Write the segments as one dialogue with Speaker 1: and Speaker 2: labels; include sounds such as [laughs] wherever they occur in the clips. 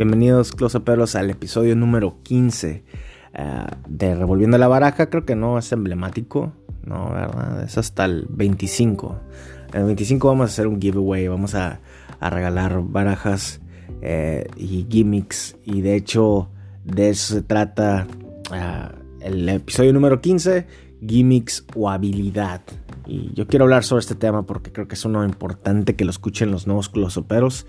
Speaker 1: Bienvenidos, closeperos, al episodio número 15 eh, de Revolviendo la Baraja. Creo que no es emblemático, no, ¿verdad? Es hasta el 25. En el 25 vamos a hacer un giveaway, vamos a, regalar barajas eh, y gimmicks. Y de hecho, de eso se trata eh, el episodio número 15, gimmicks o habilidad. Y yo quiero hablar sobre este tema porque creo que es uno importante que lo escuchen los nuevos closoperos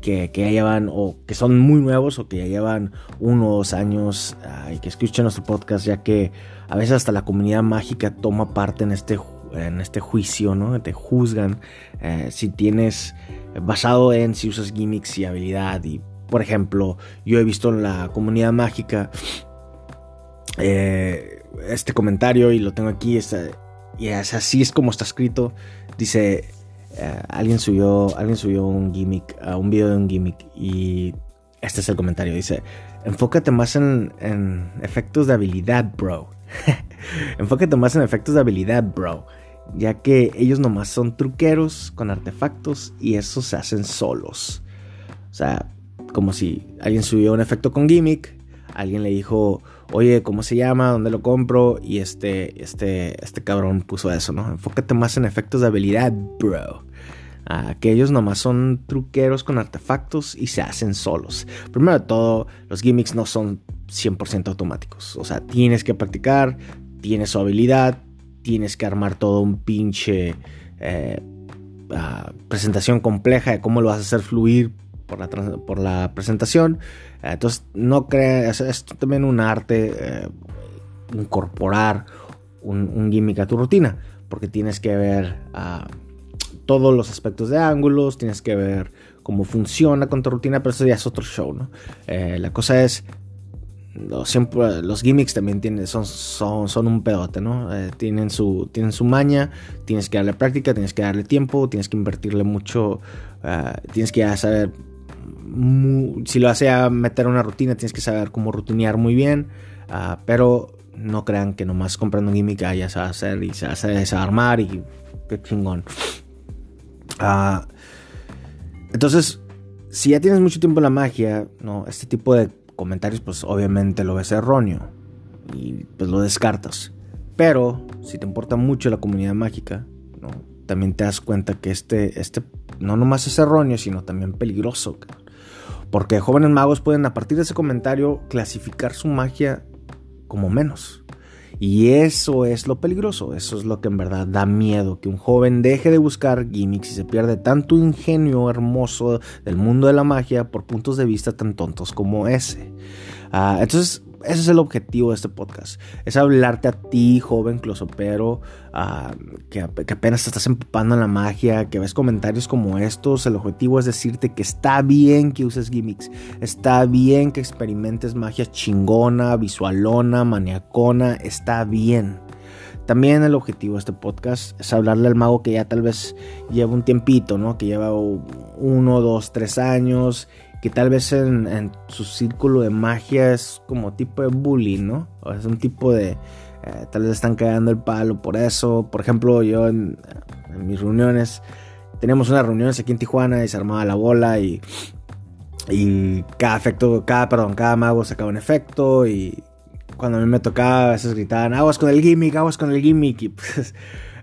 Speaker 1: que, ya llevan o que son muy nuevos o que ya llevan uno o dos años y que escuchen nuestro podcast, ya que a veces hasta la comunidad mágica toma parte en este, en este juicio, ¿no? Te juzgan eh, si tienes, basado en si usas gimmicks y habilidad. Y por ejemplo, yo he visto en la comunidad mágica eh, este comentario y lo tengo aquí, y es así es como está escrito. Dice, eh, alguien subió, alguien subió un gimmick, uh, un video de un gimmick y este es el comentario. Dice, enfócate más en, efectos de habilidad, bro. [laughs] enfócate más en efectos de habilidad, bro. Ya que ellos nomás son truqueros con artefactos y esos se hacen solos. O sea, como si alguien subió un efecto con gimmick, alguien le dijo, oye, ¿cómo se llama? ¿Dónde lo compro? Y este, este, este cabrón puso eso, ¿no? Enfócate más en efectos de habilidad, bro. que ellos nomás son truqueros con artefactos y se hacen solos. Primero de todo, los gimmicks no son 100% automáticos. O sea, tienes que practicar, tienes su habilidad, tienes que armar todo un pinche eh, ah, presentación compleja de cómo lo vas a hacer fluir por la, por la presentación. Entonces, no creas, es también un arte eh, incorporar un, gimmick a tu rutina, porque tienes que ver ah, todos los aspectos de ángulos, tienes que ver cómo funciona con tu rutina, pero eso ya es otro show, ¿no? Eh, la cosa es, siempre, los gimmicks también tienen, son, son, son un pedote, ¿no? Eh, tienen, su, tienen su maña, tienes que darle práctica, tienes que darle tiempo, tienes que invertirle mucho, ah, tienes que saber si lo hace a meter una rutina, tienes que saber cómo rutinear muy bien. Ah, pero no crean que nomás comprando un gimmick ya se va a hacer y se va a desarmar y qué chingón. Ah, entonces, si ya tienes mucho tiempo en la magia, ¿no? este tipo de comentarios, pues obviamente lo ves erróneo y pues lo descartas. Pero si te importa mucho la comunidad mágica, también te das cuenta que este, este no nomás es erróneo, sino también peligroso. Porque jóvenes magos pueden a partir de ese comentario clasificar su magia como menos. Y eso es lo peligroso, eso es lo que en verdad da miedo, que un joven deje de buscar gimmicks y se pierde tanto ingenio hermoso del mundo de la magia por puntos de vista tan tontos como ese. Ah, entonces, ese es el objetivo de este podcast. Es hablarte a ti, joven closopero, uh, que, que, apenas te estás empapando en la magia, que ves comentarios como estos. El objetivo es decirte que está bien que uses gimmicks. Está bien que experimentes magia chingona, visualona, maniacona. Está bien. También el objetivo de este podcast es hablarle al mago que ya tal vez lleva un tiempito, ¿no? Que lleva uno, dos, tres años que tal vez en, su círculo de magia es como tipo de bullying, ¿no? O es un tipo de... Eh, tal vez están cagando el palo por eso. Por ejemplo, yo en, mis reuniones, teníamos unas reuniones aquí en Tijuana y se armaba la bola y, y cada efecto, cada, perdón, cada mago sacaba un efecto y cuando a mí me tocaba a veces gritaban, aguas con el gimmick, aguas con el gimmick y pues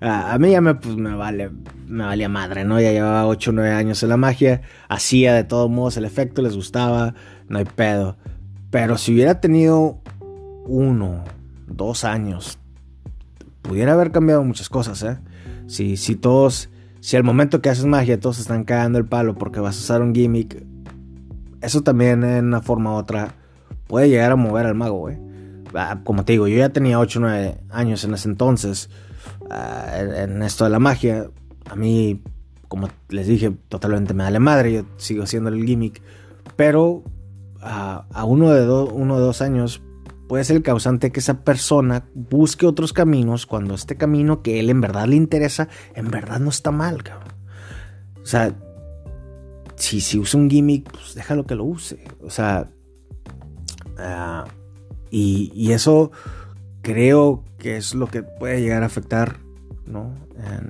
Speaker 1: a, mí ya me, pues, me vale, me valía madre, ¿no? Ya llevaba 8 o 9 años en la magia, hacía de todos modos el efecto, les gustaba, no hay pedo. Pero si hubiera tenido uno, dos años, pudiera haber cambiado muchas cosas, ¿eh? Si, si todos, si al momento que haces magia todos están cagando el palo porque vas a usar un gimmick, eso también en una forma u otra puede llegar a mover al mago, ¿eh? Como te digo, yo ya tenía 8 o 9 años en ese entonces. Ah, en esto de la magia. A mí, como les dije, totalmente me da la madre. Yo sigo haciendo el gimmick. Pero a uno de, uno de dos años puede ser el causante que esa persona busque otros caminos cuando este camino que él en verdad le interesa, en verdad no está mal. O sea, si, si usa un gimmick, pues déjalo que lo use. O sea, ah, y, y, eso creo que es lo que puede llegar a afectar ¿no?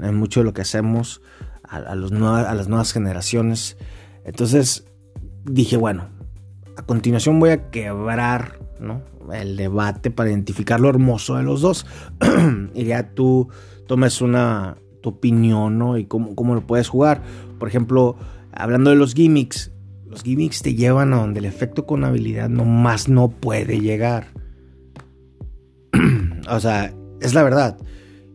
Speaker 1: en, mucho de lo que hacemos a, a las nuevas generaciones. Entonces, dije, bueno, a continuación voy a quebrar ¿no? el debate para identificar lo hermoso de los dos. [clears throat] y ya tú tomes una tu opinión ¿no? y cómo, cómo lo puedes jugar. Por ejemplo, hablando de los gimmicks, los gimmicks te llevan a donde el efecto con habilidad más no puede llegar. O sea, es la verdad.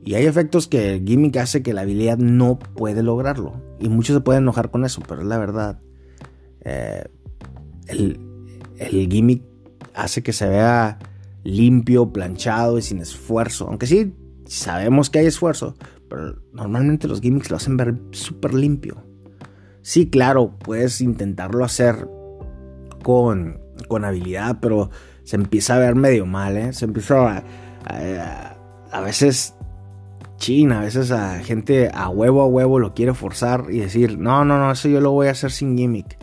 Speaker 1: Y hay efectos que el gimmick hace que la habilidad no puede lograrlo. Y muchos se pueden enojar con eso, pero es la verdad. Eh, el, el gimmick hace que se vea limpio, planchado y sin esfuerzo. Aunque sí sabemos que hay esfuerzo, pero normalmente los gimmicks lo hacen ver súper limpio. Sí, claro, puedes intentarlo hacer con, con habilidad, pero se empieza a ver medio mal, ¿eh? Se empieza a, a, veces china, a veces a gente a huevo a huevo lo quiere forzar y decir, no, no, no, eso yo lo voy a hacer sin gimmick.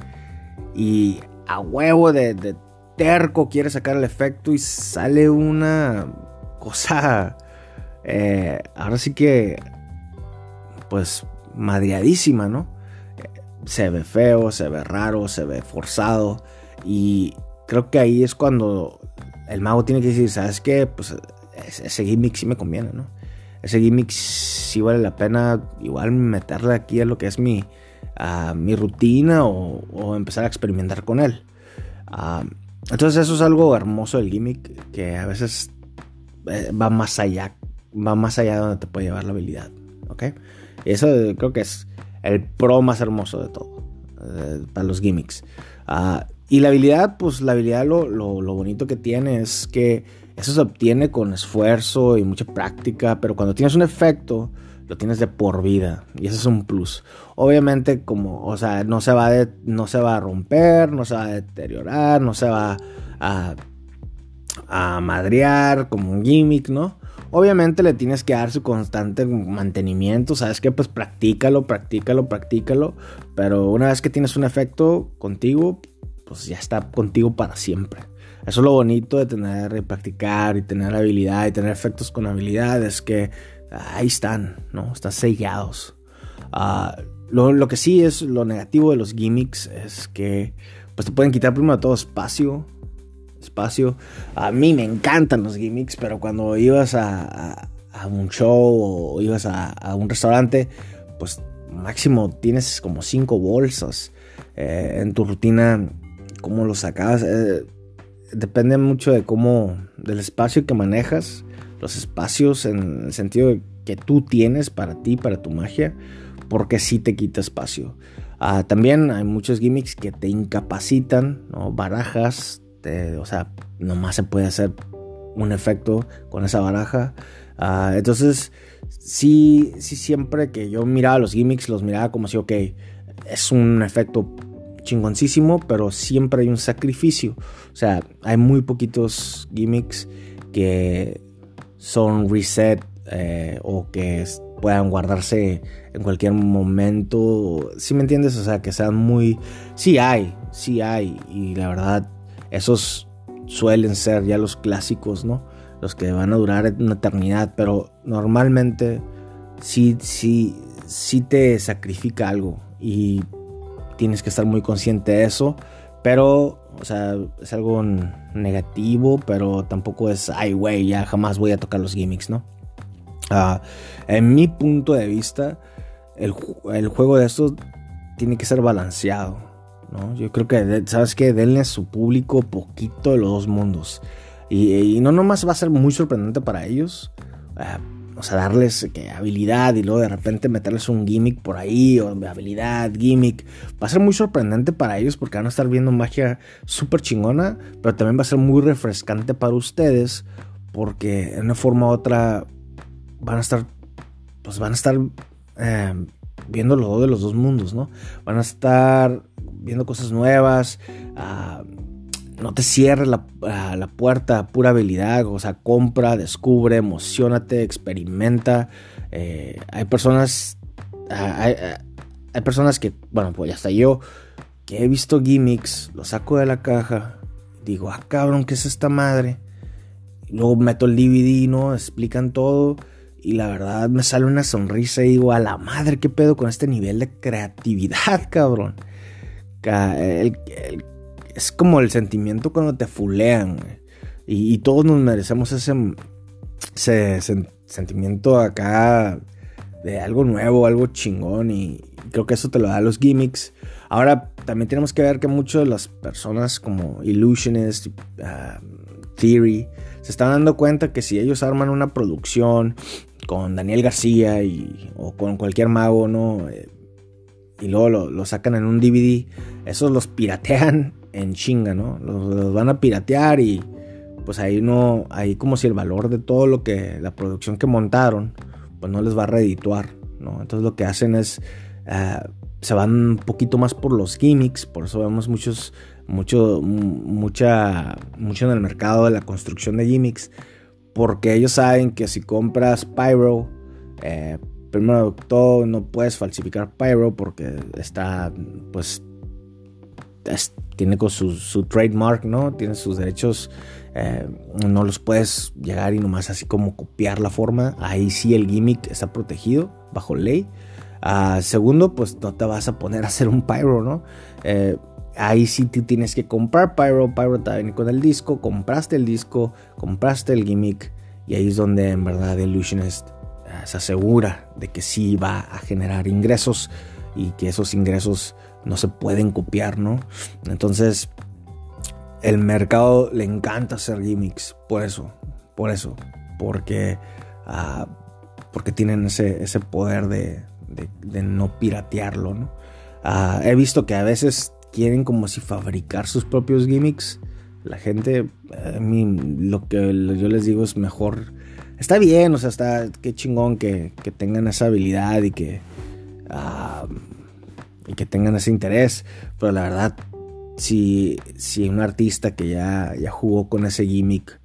Speaker 1: Y a huevo de, terco quiere sacar el efecto y sale una cosa, eh, ahora sí que, pues, madreadísima, ¿no? se ve feo, se ve raro, se ve forzado. Y creo que ahí es cuando el mago tiene que decir, ¿sabes qué? Pues ese gimmick sí me conviene, ¿no? Ese gimmick sí vale la pena igual meterle aquí a lo que es mi, mi rutina o, empezar a experimentar con él. entonces eso es algo hermoso del gimmick que a veces eh, va más allá, va más allá de donde te puede llevar la habilidad, ¿ok? Y eso creo que es el pro más hermoso de todo, eh, para los gimmicks. Ah, y la habilidad, pues la habilidad lo, lo, bonito que tiene es que eso se obtiene con esfuerzo y mucha práctica, pero cuando tienes un efecto, lo tienes de por vida y eso es un plus. Obviamente como, o sea, no se va, no se va a romper, no se va a deteriorar, no se va a, a madrear como un gimmick, ¿no? Obviamente le tienes que dar su constante mantenimiento, sabes que pues practícalo, practícalo, practícalo, pero una vez que tienes un efecto contigo, pues ya está contigo para siempre. Eso es lo bonito de tener y practicar y tener habilidad y tener efectos con habilidad, es que ahí están, ¿no? Están sellados. Ah, lo, lo, que sí es lo negativo de los gimmicks es que pues te pueden quitar primero todo espacio, espacio. A mí me encantan los gimmicks, pero cuando ibas a, un show o ibas a, un restaurante, pues máximo tienes como cinco bolsas eh, en tu rutina. ¿Cómo lo sacabas? Eh, depende mucho de cómo, del espacio que manejas, los espacios en el sentido que tú tienes para ti, para tu magia, porque sí te quita espacio. Ah, también hay muchos gimmicks que te incapacitan, barajas, o sea, nomás se puede hacer un efecto con esa baraja. Ah, entonces, sí, sí, siempre que yo miraba los gimmicks, los miraba como si, ok, es un efecto chingoncísimo, pero siempre hay un sacrificio. O sea, hay muy poquitos gimmicks que son reset eh, o que puedan guardarse en cualquier momento. Si me entiendes? O sea, que sean muy... Sí hay, sí hay. Y la verdad, esos suelen ser ya los clásicos, ¿no? Los que van a durar una eternidad, pero normalmente sí, sí, sí te sacrifica algo y tienes que estar muy consciente de eso, pero, o sea, es algo negativo, pero tampoco es, ay, güey, ya jamás voy a tocar los gimmicks, ¿no? Ah, en mi punto de vista, el, el juego de estos tiene que ser balanceado. Yo creo que, ¿sabes qué? Denle a su público poquito de los dos mundos. Y, no nomás va a ser muy sorprendente para ellos. Eh, o sea, darles habilidad y luego de repente meterles un gimmick por ahí, o habilidad, gimmick. Va a ser muy sorprendente para ellos porque van a estar viendo magia súper chingona, pero también va a ser muy refrescante para ustedes porque en una forma u otra van a estar, pues van a estar eh, viendo lo de los dos mundos, ¿no? Van a estar viendo cosas nuevas. Ah, no te cierres la, ah, la, puerta pura habilidad. O sea, compra, descubre, emocionate, experimenta. Eh, hay personas. Ah, hay, hay, personas que, bueno, pues hasta yo, que he visto gimmicks, lo saco de la caja. Digo, ah, cabrón, ¿qué es esta madre? luego meto el DVD, ¿no? Explican todo. Y la verdad me sale una sonrisa y digo, a la madre, ¿qué pedo con este nivel de creatividad, [laughs] cabrón? Es como el sentimiento cuando te fulean, y, todos nos merecemos ese, sentimiento acá de algo nuevo, algo chingón. Y creo que eso te lo da los gimmicks. Ahora también tenemos que ver que muchas de las personas como Illusionist, uh, Theory, se están dando cuenta que si ellos arman una producción con Daniel García y, o con cualquier mago, ¿no? Eh, y luego lo, sacan en un DVD, esos los piratean en chinga, ¿no? Los, van a piratear y pues ahí no, ahí como si el valor de todo lo que, la producción que montaron, pues no les va a redituar, ¿no? Entonces lo que hacen es, eh, se van un poquito más por los gimmicks, por eso vemos muchos, mucho, mucha, mucho en el mercado de la construcción de gimmicks, porque ellos saben que si compras Pyro, eh, primero todo no puedes falsificar Pyro porque está, pues, tiene con su, su, trademark, ¿no? Tiene sus derechos eh, no los puedes llegar y nomás así como copiar la forma. Ahí sí el gimmick está protegido bajo ley. Ah, segundo, pues no te vas a poner a hacer un pyro, ¿no? Eh, ahí sí tú tienes que comprar pyro. Pyro te viene con el disco. Compraste el disco, compraste el gimmick. Y ahí es donde en verdad Illusionist uh, se asegura de que sí va a generar ingresos y que esos ingresos no se pueden copiar, ¿no? Entonces, el mercado le encanta hacer gimmicks, por eso, por eso, porque, uh, porque tienen ese, ese poder de, de, no piratearlo, ¿no? Uh, he visto que a veces quieren como si fabricar sus propios gimmicks. La gente, a mí lo que yo les digo es mejor. Está bien, o sea, está qué chingón que, que tengan esa habilidad y que, uh, y que tengan ese interés, pero la verdad si, si un artista que ya, ya jugó con ese gimmick,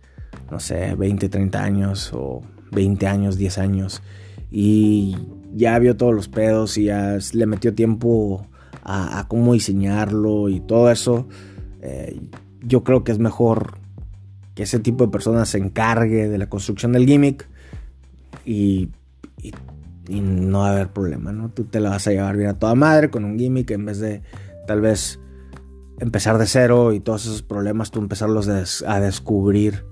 Speaker 1: no sé, 20, 30 años o 20 años, 10 años, y ya vio todos los pedos y ya le metió tiempo a, cómo diseñarlo y todo eso, eh, yo creo que es mejor que ese tipo de personas se encargue de la construcción del gimmick y, y, y, no va a haber problema, ¿no? Tú te la vas a llevar bien a toda madre con un gimmick en vez de tal vez empezar de cero y todos esos problemas tú empezarlos a descubrir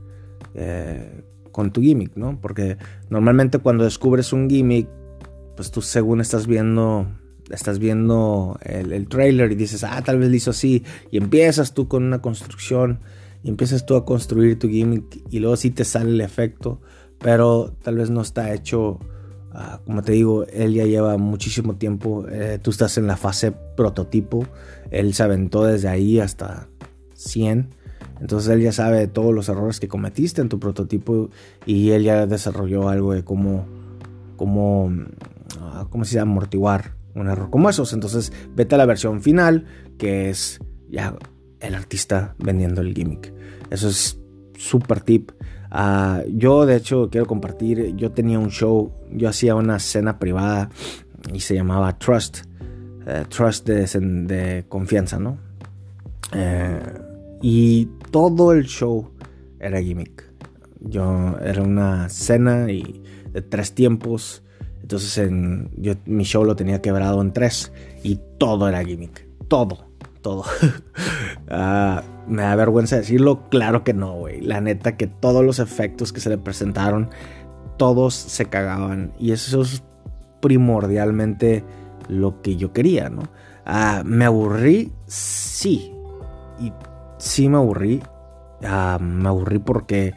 Speaker 1: eh, con tu gimmick, ¿no? Porque normalmente cuando descubres un gimmick, pues tú según estás viendo, estás viendo el, el trailer y dices, ah, tal vez lo hizo así, y empiezas tú con una construcción y empiezas tú a construir tu gimmick y luego sí te sale el efecto, pero tal vez no está hecho Ah, como te digo, él ya lleva muchísimo tiempo. Eh, tú estás en la fase prototipo. Él se aventó desde ahí hasta 100. Entonces él ya sabe de todos los errores que cometiste en tu prototipo y él ya desarrolló algo de cómo, cómo, ah, cómo se amortiguar un error como esos. Entonces vete a la versión final que es ya el artista vendiendo el gimmick. Eso es súper tip. Ah, yo de hecho quiero compartir, yo tenía un show, yo hacía una cena privada y se llamaba Trust, eh, Trust de, confianza, ¿no? Eh, y todo el show era gimmick. Yo era una cena y de tres tiempos. Entonces mi show lo tenía quebrado en tres y todo era gimmick. Todo, todo. [laughs] Ah, me da vergüenza decirlo, claro que no, güey. La neta que todos los efectos que se le presentaron, todos se cagaban. Y eso es primordialmente lo que yo quería, ¿no? Ah, me aburrí, sí. Y sí me aburrí. Ah, me aburrí porque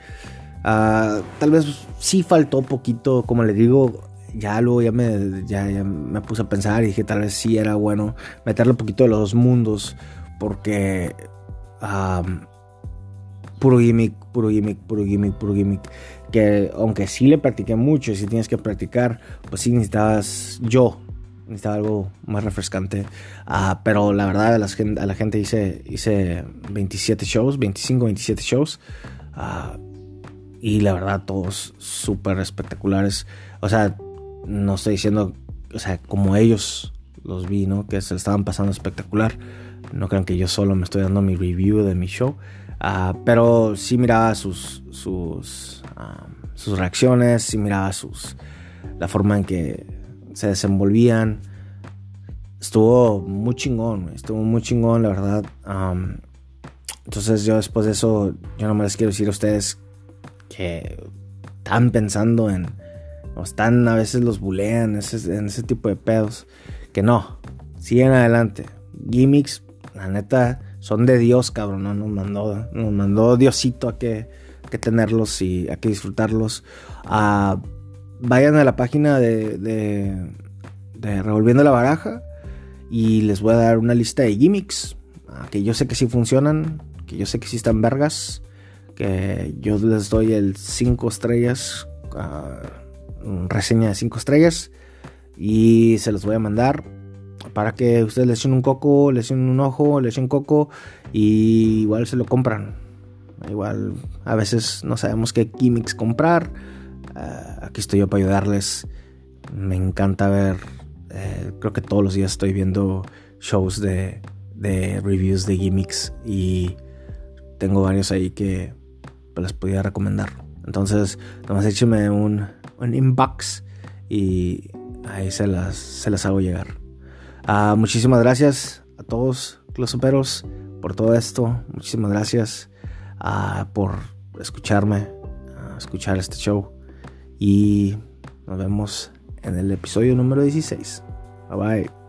Speaker 1: tal vez sí faltó poquito, como le digo, ya luego ya me, ya, me puse a pensar y dije tal vez sí era bueno meterle un poquito de los dos mundos porque puro gimmick, puro gimmick, puro gimmick, puro gimmick. Que aunque sí le practiqué mucho y si tienes que practicar, pues sí necesitabas yo. Necesitaba algo más refrescante. Ah, pero la verdad, a la a la gente hice, hice 27 shows, 25, 27 shows. Ah, y la verdad, todos súper espectaculares. O sea, no estoy diciendo, o sea, como ellos los vi, ¿no? Que se estaban pasando espectacular. No crean que yo solo me estoy dando mi review de mi show. Ah, pero sí miraba sus, sus, sus reacciones, sí miraba sus, la forma en que se desenvolvían. estuvo muy chingón, estuvo muy chingón, la verdad. entonces yo después de eso, yo no me les quiero decir a ustedes que están pensando en, o están a veces los bulean ese tipo de pedos, que no, siguen adelante. Gimmicks, la neta, son de Dios, cabrón, ¿no? nos mandó, nos mandó Diosito a que, tenerlos y a que disfrutarlos. Ah, vayan a la página de, de, de Revolviendo la Baraja y les voy a dar una lista de gimmicks ah, que yo sé que sí funcionan, que yo sé que sí están vergas, que yo les doy el 5 estrellas, uh, reseña de 5 estrellas y se los voy a mandar para que ustedes le echen un coco, le echen un ojo, le echen coco y igual se lo compran. Igual a veces no sabemos qué gimmicks comprar. Ah, aquí estoy yo para ayudarles. Me encanta ver eh, creo que todos los días estoy viendo shows de, reviews de gimmicks y tengo varios ahí que pues, les podía recomendar. Entonces, nomás écheme un, un inbox y ahí se las, se las hago llegar. Ah, muchísimas gracias a todos los superos por todo esto. Muchísimas gracias ah, por escucharme, escuchar este show. Y nos vemos en el episodio número 16. Bye bye.